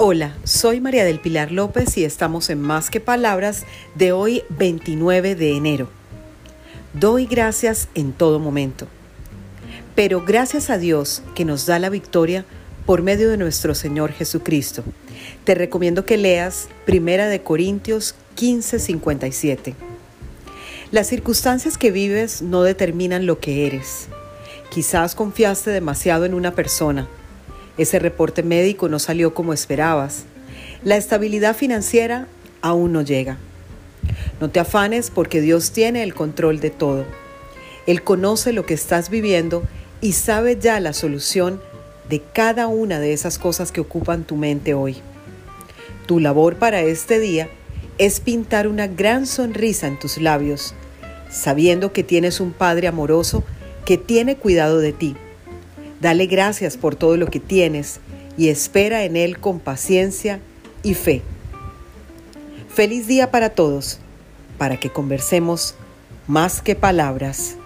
Hola, soy María del Pilar López y estamos en Más que Palabras de hoy 29 de enero. Doy gracias en todo momento. Pero gracias a Dios que nos da la victoria por medio de nuestro Señor Jesucristo. Te recomiendo que leas Primera de Corintios 15:57. Las circunstancias que vives no determinan lo que eres. Quizás confiaste demasiado en una persona ese reporte médico no salió como esperabas. La estabilidad financiera aún no llega. No te afanes porque Dios tiene el control de todo. Él conoce lo que estás viviendo y sabe ya la solución de cada una de esas cosas que ocupan tu mente hoy. Tu labor para este día es pintar una gran sonrisa en tus labios, sabiendo que tienes un Padre amoroso que tiene cuidado de ti Dale gracias por todo lo que tienes y espera en Él con paciencia y fe. Feliz día para todos, para que conversemos más que palabras.